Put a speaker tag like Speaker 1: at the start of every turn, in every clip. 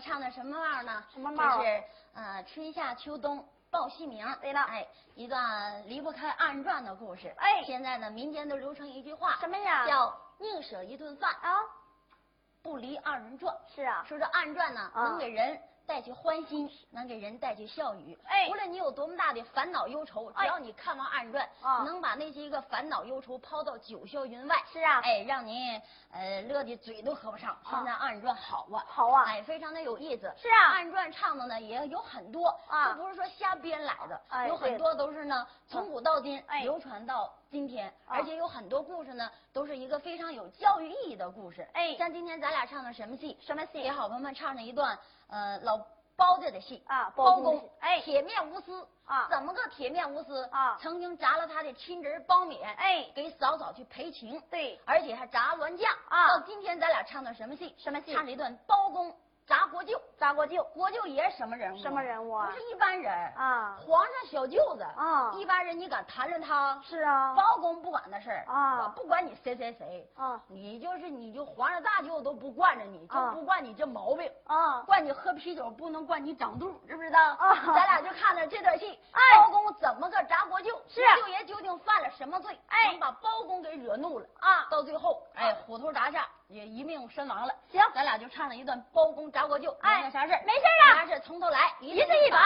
Speaker 1: 什么帽呢？
Speaker 2: 什么帽？
Speaker 1: 是呃春夏秋冬报戏名。
Speaker 2: 对了，
Speaker 1: 哎，一段离不开二人转的故事。
Speaker 2: 哎，
Speaker 1: 现在呢，民间都流传一句话，
Speaker 2: 什么呀？
Speaker 1: 叫宁舍一顿饭
Speaker 2: 啊，
Speaker 1: 不离二人转。
Speaker 2: 是啊，
Speaker 1: 说这二人转呢，能给人。带去欢心，能给人带去笑语。
Speaker 2: 哎，
Speaker 1: 无论你有多么大的烦恼忧愁，只要你看完暗传，能把那些个烦恼忧愁抛到九霄云外。
Speaker 2: 是啊，
Speaker 1: 哎，让您呃乐的嘴都合不上。现在暗传好啊，
Speaker 2: 好啊，
Speaker 1: 哎，非常的有意思。
Speaker 2: 是啊，
Speaker 1: 暗传唱的呢也有很多
Speaker 2: 啊，
Speaker 1: 不是说瞎编来的，
Speaker 2: 哎，
Speaker 1: 有很多都是呢从古到今流传到今天，而且有很多故事呢都是一个非常有教育意义的故事。
Speaker 2: 哎，
Speaker 1: 像今天咱俩唱的什么戏？
Speaker 2: 什么戏？
Speaker 1: 给好朋友们唱上一段呃老。包家的戏
Speaker 2: 啊，
Speaker 1: 包
Speaker 2: 公哎，
Speaker 1: 铁面无私
Speaker 2: 啊，
Speaker 1: 怎么个铁面无私
Speaker 2: 啊？
Speaker 1: 曾经砸了他的亲侄包勉，
Speaker 2: 哎，
Speaker 1: 给嫂嫂去赔情，
Speaker 2: 对，
Speaker 1: 而且还砸銮驾
Speaker 2: 啊。
Speaker 1: 到今天咱俩唱的什么戏？
Speaker 2: 什么戏？
Speaker 1: 唱了一段包公。砸国舅，
Speaker 2: 砸国舅，
Speaker 1: 国舅爷什么人物？
Speaker 2: 什么人物啊？
Speaker 1: 不是一般人
Speaker 2: 啊！
Speaker 1: 皇上小舅子
Speaker 2: 啊！
Speaker 1: 一般人你敢谈论他？
Speaker 2: 是啊！
Speaker 1: 包公不管那事儿
Speaker 2: 啊！
Speaker 1: 不管你谁谁谁
Speaker 2: 啊！
Speaker 1: 你就是你就皇上大舅都不惯着你，就不惯你这毛病
Speaker 2: 啊！
Speaker 1: 惯你喝啤酒不能惯你长肚，知不知道？
Speaker 2: 啊！
Speaker 1: 咱俩就看了这段戏，包公怎么个砸国舅？
Speaker 2: 是
Speaker 1: 舅爷究竟犯了什么罪？
Speaker 2: 哎，
Speaker 1: 能把包公给惹怒了
Speaker 2: 啊！
Speaker 1: 到最后，哎，虎头铡下也一命身亡了。
Speaker 2: 行，
Speaker 1: 咱俩就唱了一段包公砸国舅。
Speaker 2: 哎。
Speaker 1: 啥事
Speaker 2: 没事
Speaker 1: 啊，啥事从头来，
Speaker 2: 一字一板，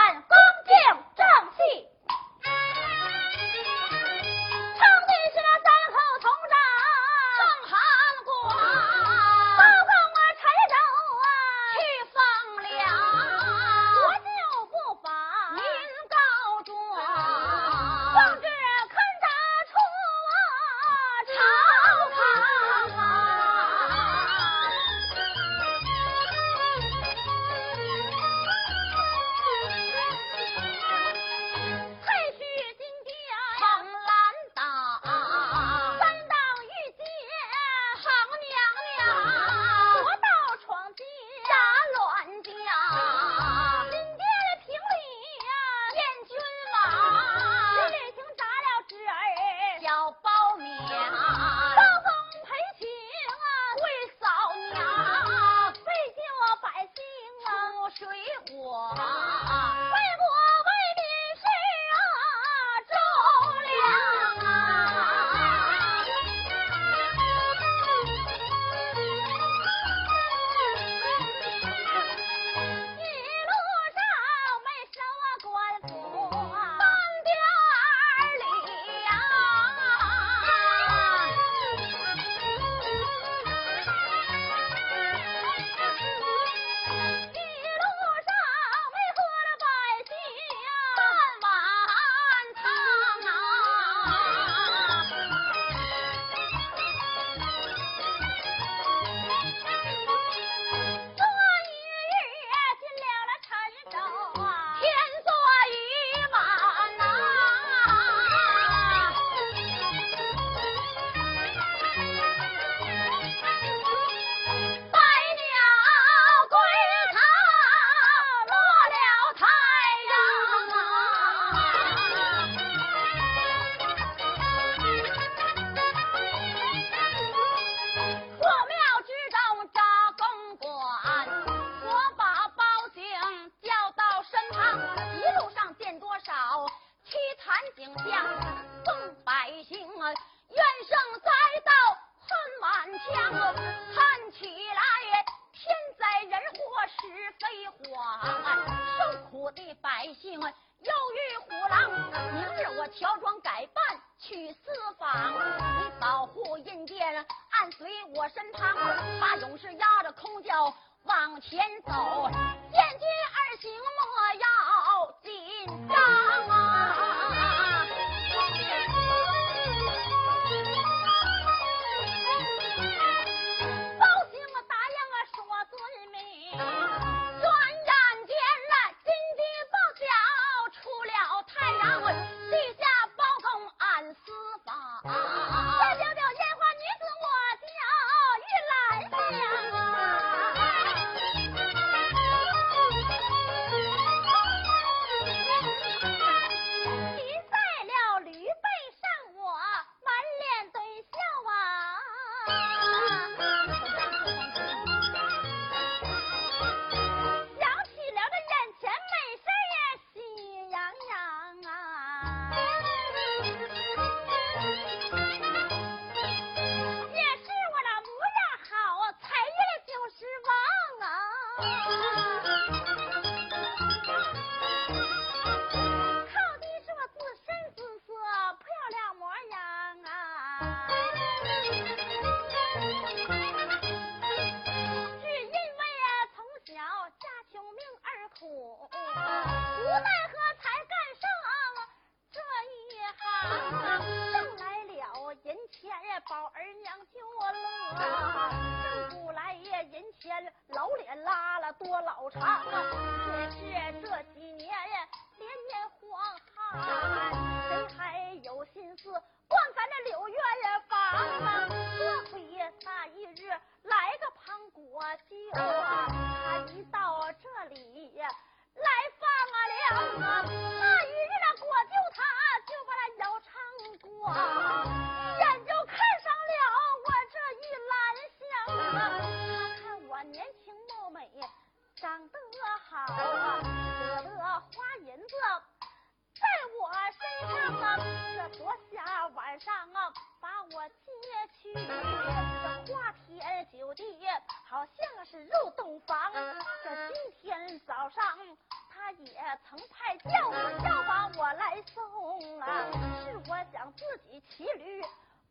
Speaker 2: 自己骑驴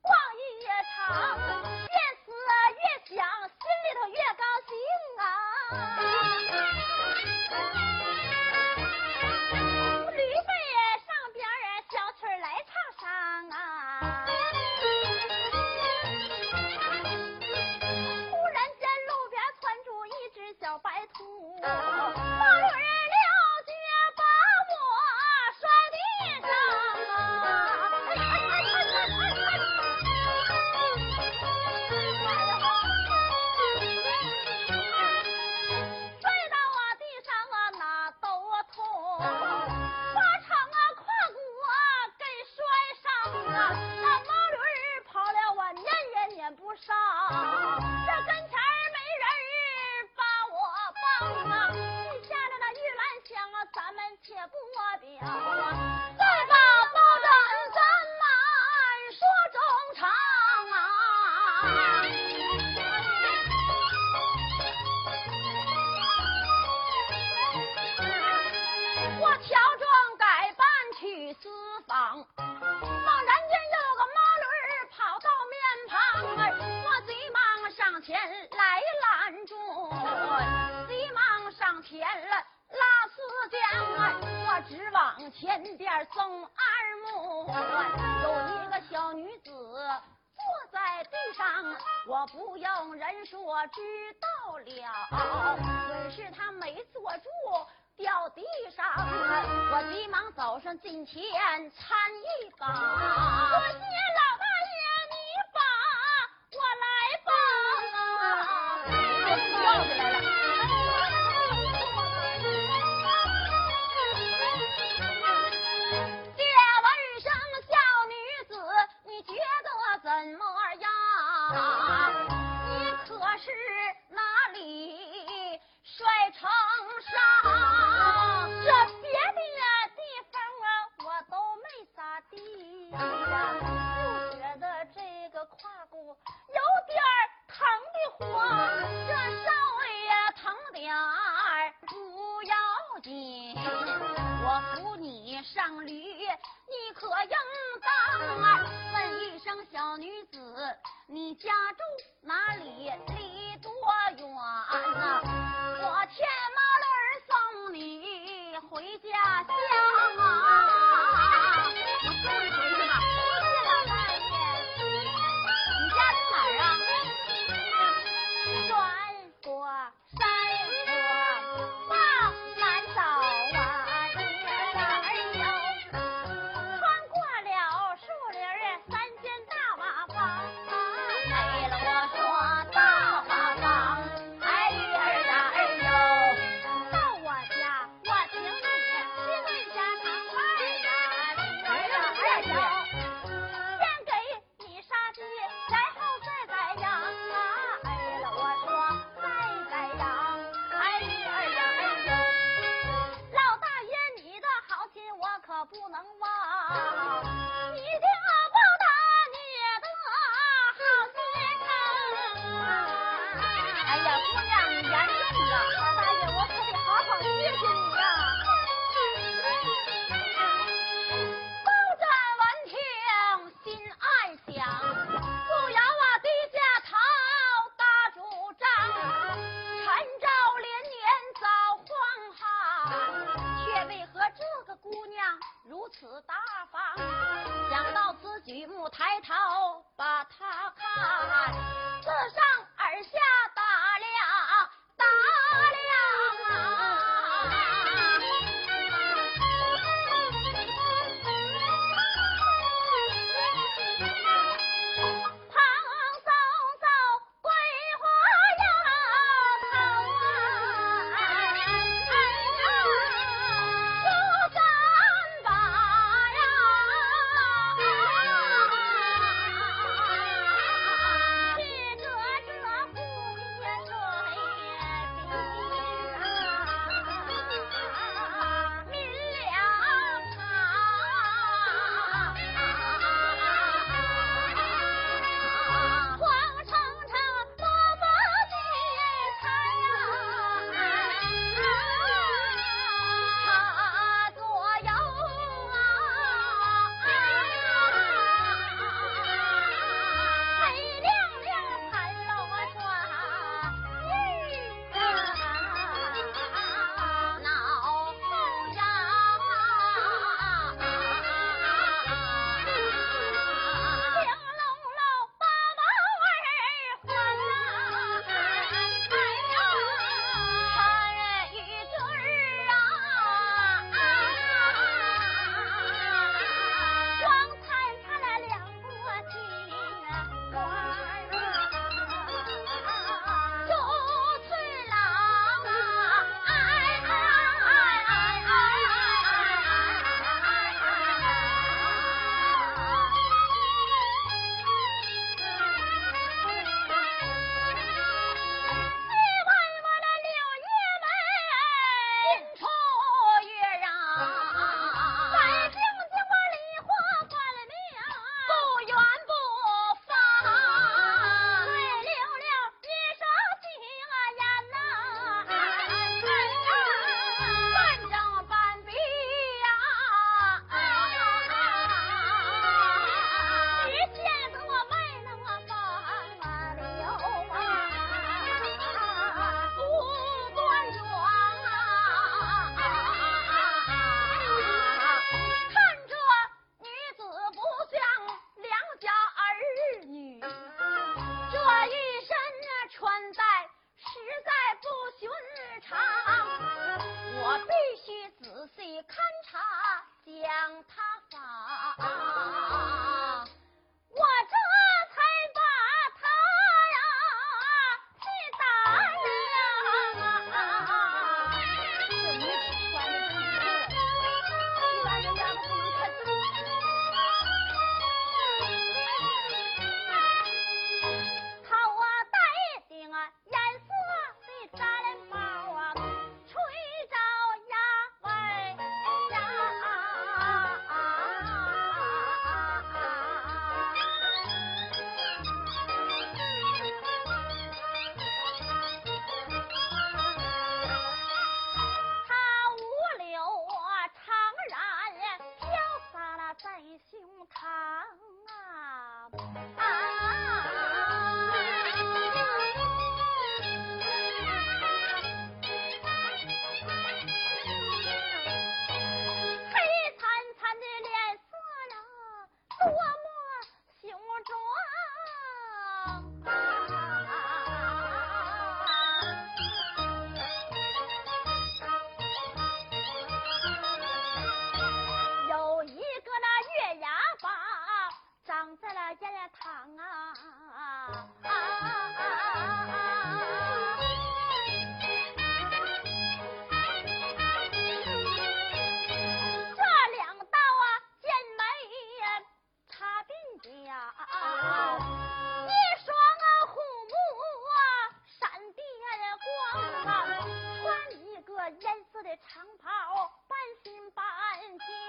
Speaker 2: 逛一夜场，越思越想，心里头越高兴。上近前参一把。了。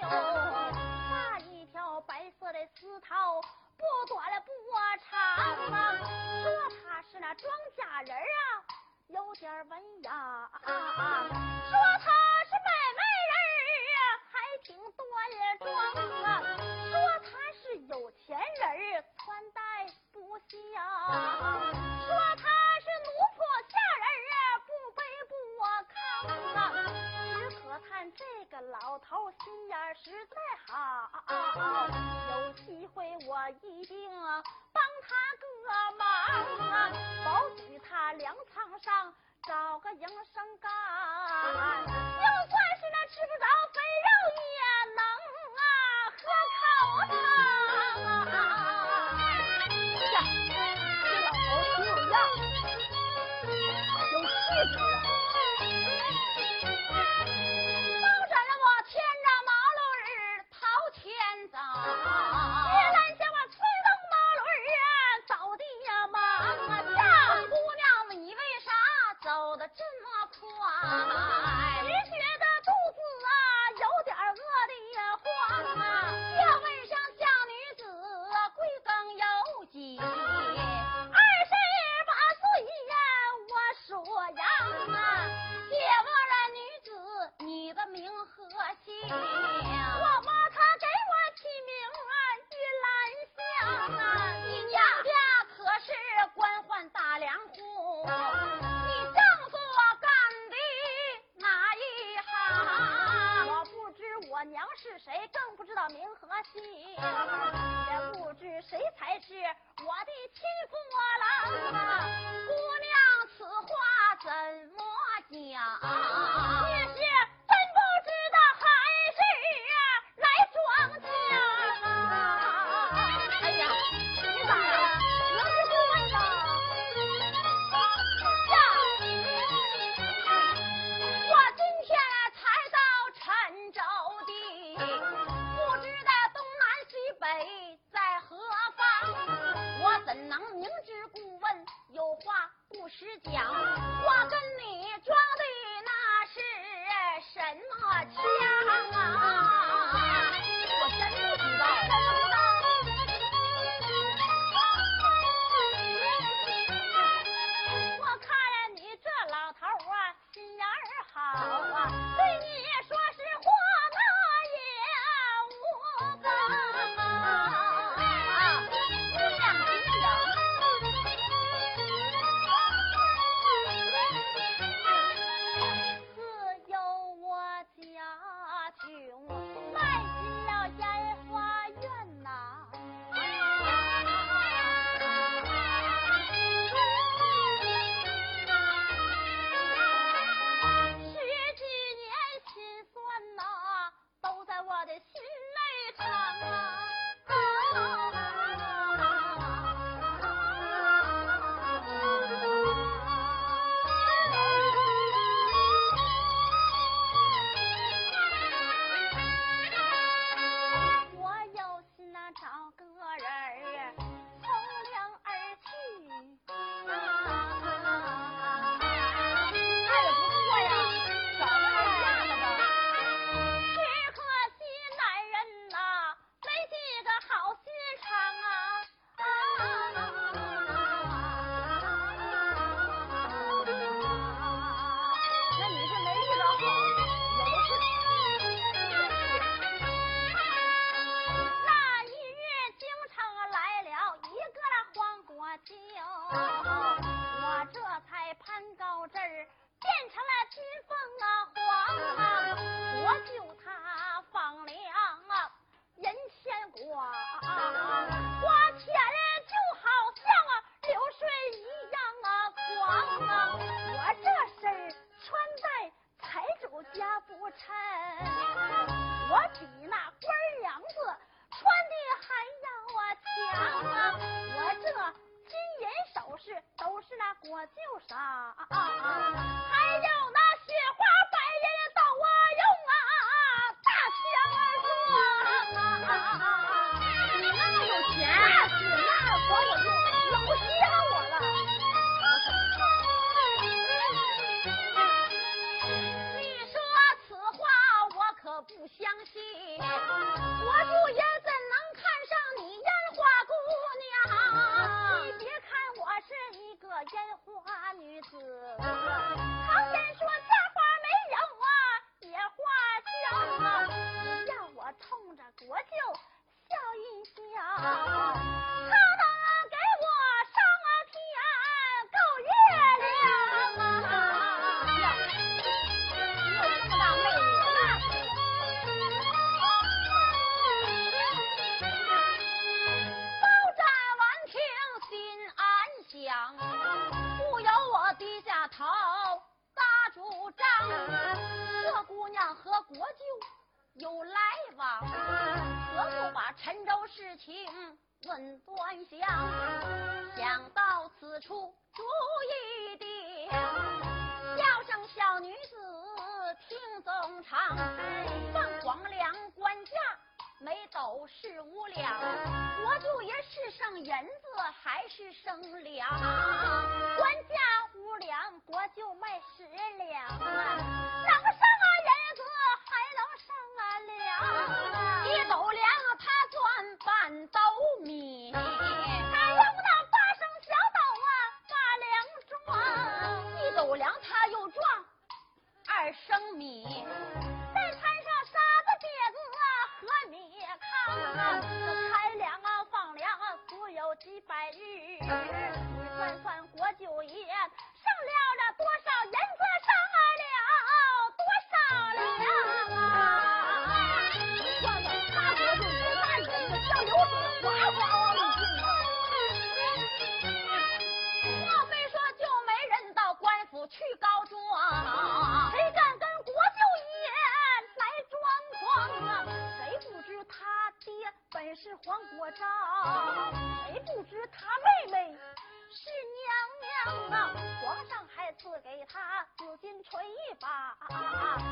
Speaker 2: 有那一条白色的丝绦不
Speaker 1: 短不长
Speaker 2: 啊
Speaker 1: 说他
Speaker 2: 是那庄稼人啊有点文雅啊
Speaker 1: 说
Speaker 2: 他是买卖人还挺端庄啊说他是有钱人
Speaker 1: 穿戴不
Speaker 2: 像啊有机会我一定帮他个忙啊，保举他粮仓上找个营生也不知谁
Speaker 1: 才是我的亲父郎相信我舅爷
Speaker 2: 怎能看上
Speaker 1: 你烟花姑娘？你别看
Speaker 2: 我是一个烟花女子，
Speaker 1: 常言说家花没有啊，野花香。要我冲着国舅笑一笑。官家无粮国舅卖十粮啊 up.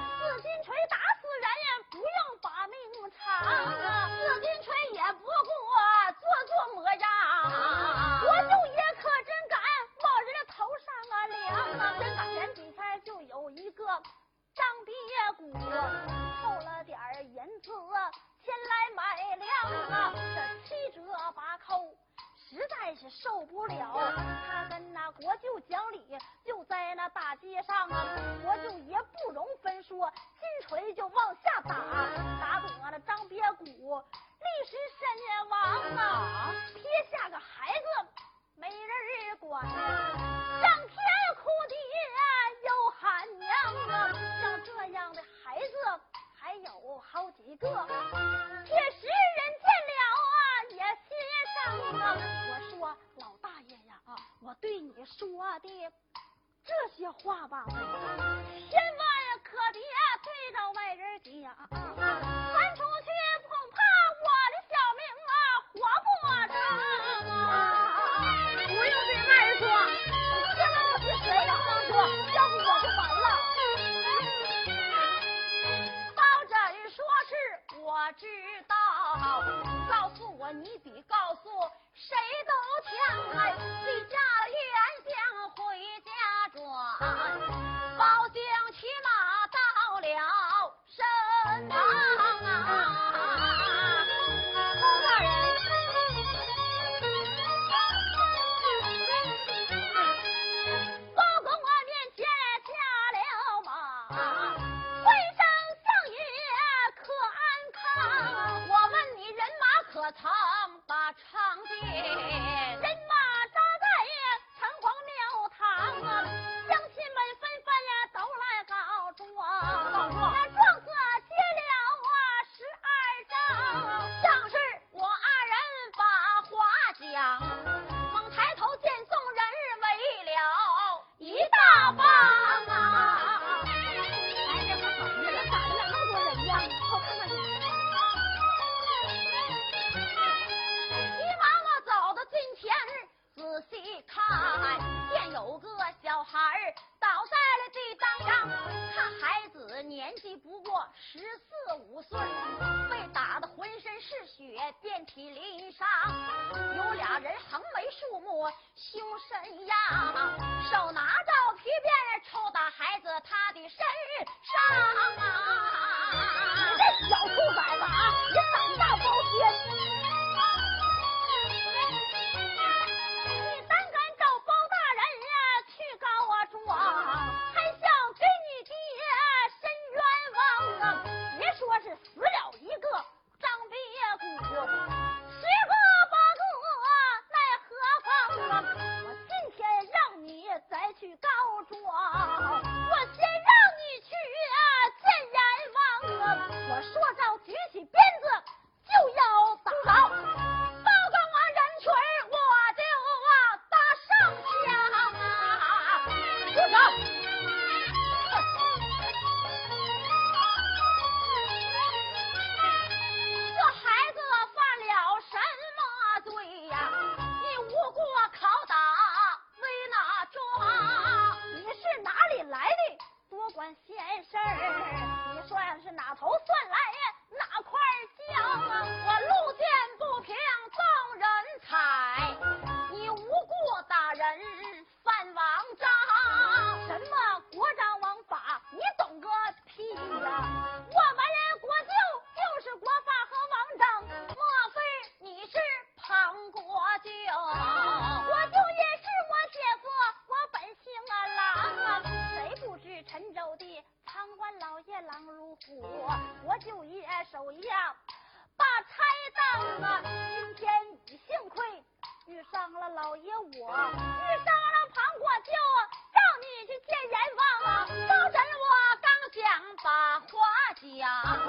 Speaker 1: 画家。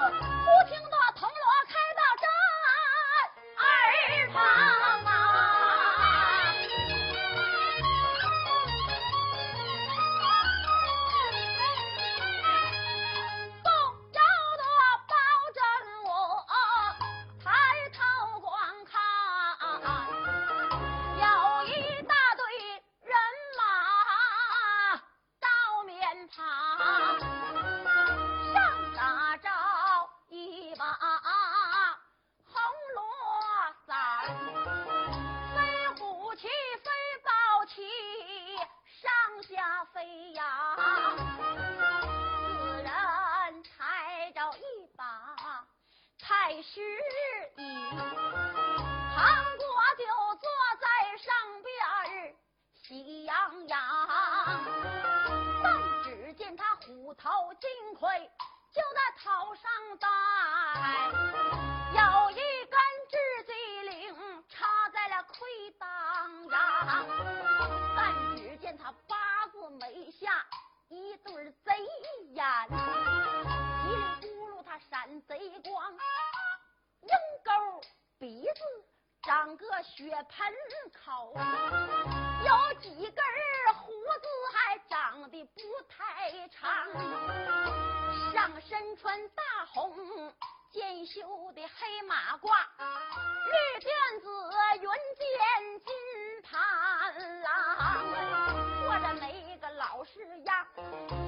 Speaker 1: 都是呀，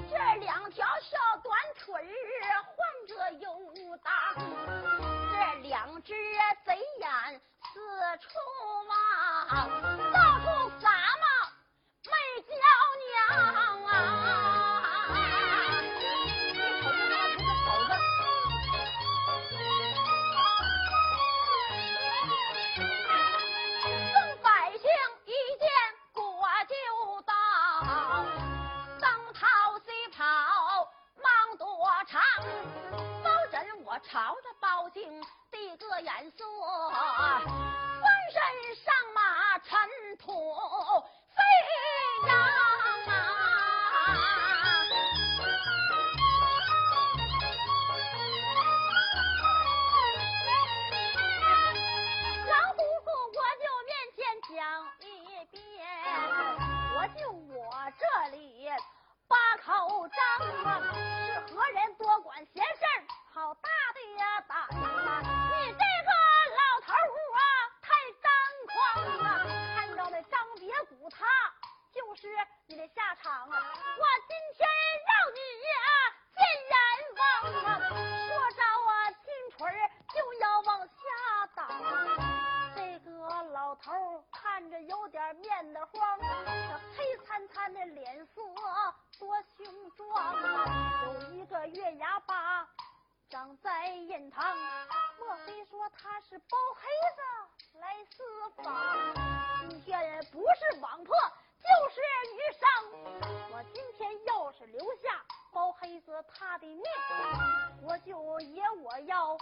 Speaker 1: 这两条小短腿儿换着游荡，这两只贼眼四处望。不是
Speaker 2: 网破就是鱼生。我今天要是留下包黑子他的命我就也我要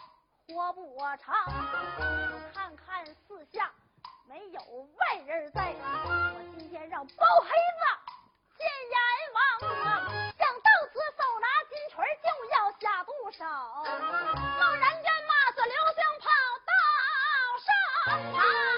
Speaker 2: 活不长。看看四下没有外人在我今天让包黑子见阎王想到此手拿金锤就要下毒手
Speaker 1: 老人家骂着刘星跑到上啊！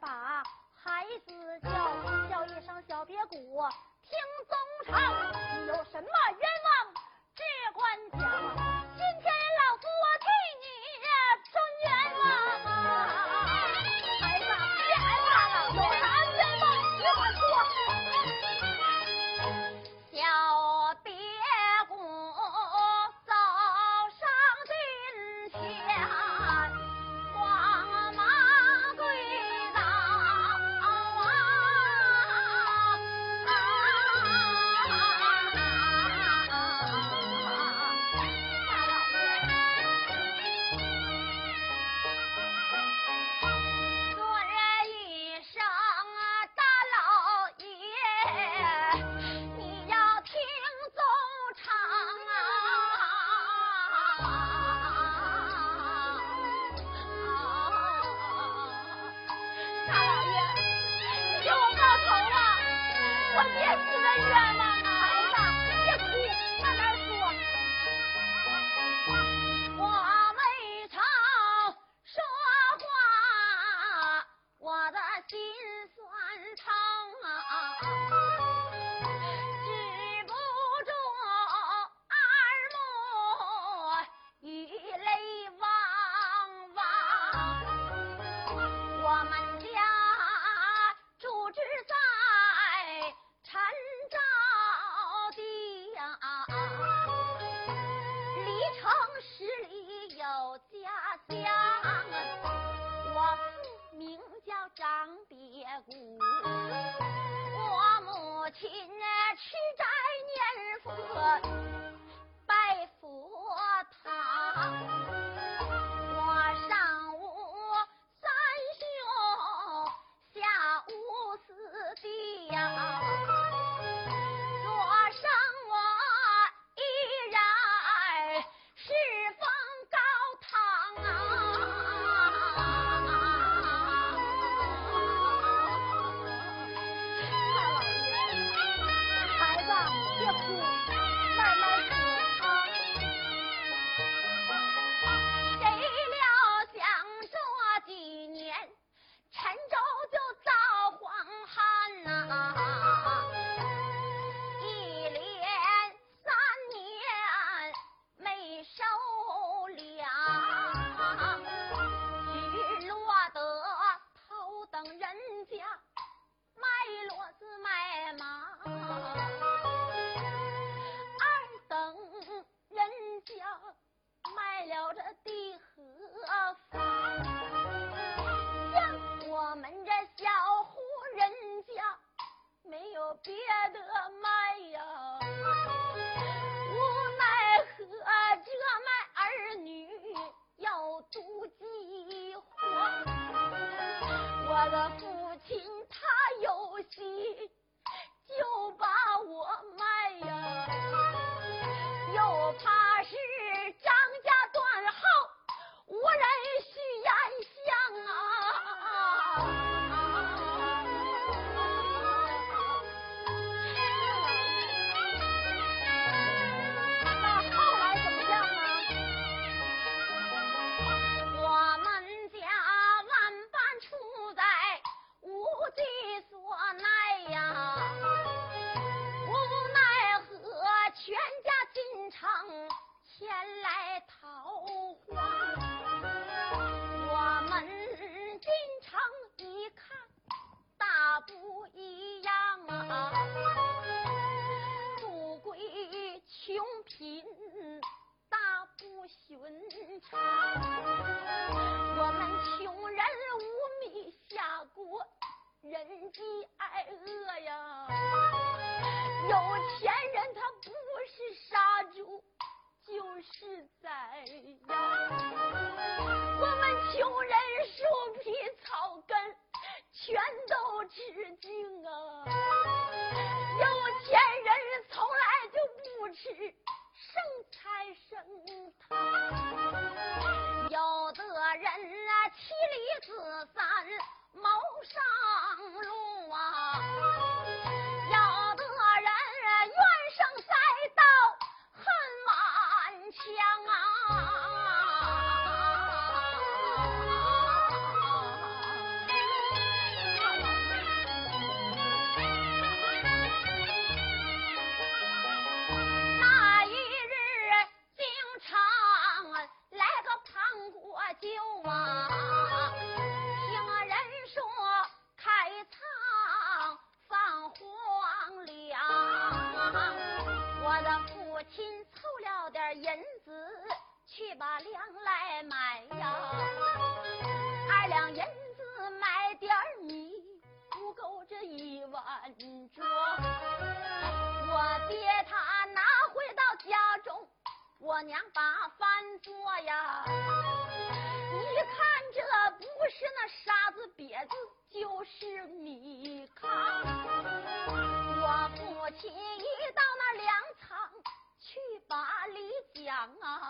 Speaker 1: 把孩
Speaker 2: 子叫叫一声小别谷，听宗长有什么冤枉，只管讲。家乡，我名叫张别
Speaker 1: 谷，我母亲吃斋念佛拜佛堂。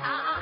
Speaker 3: 天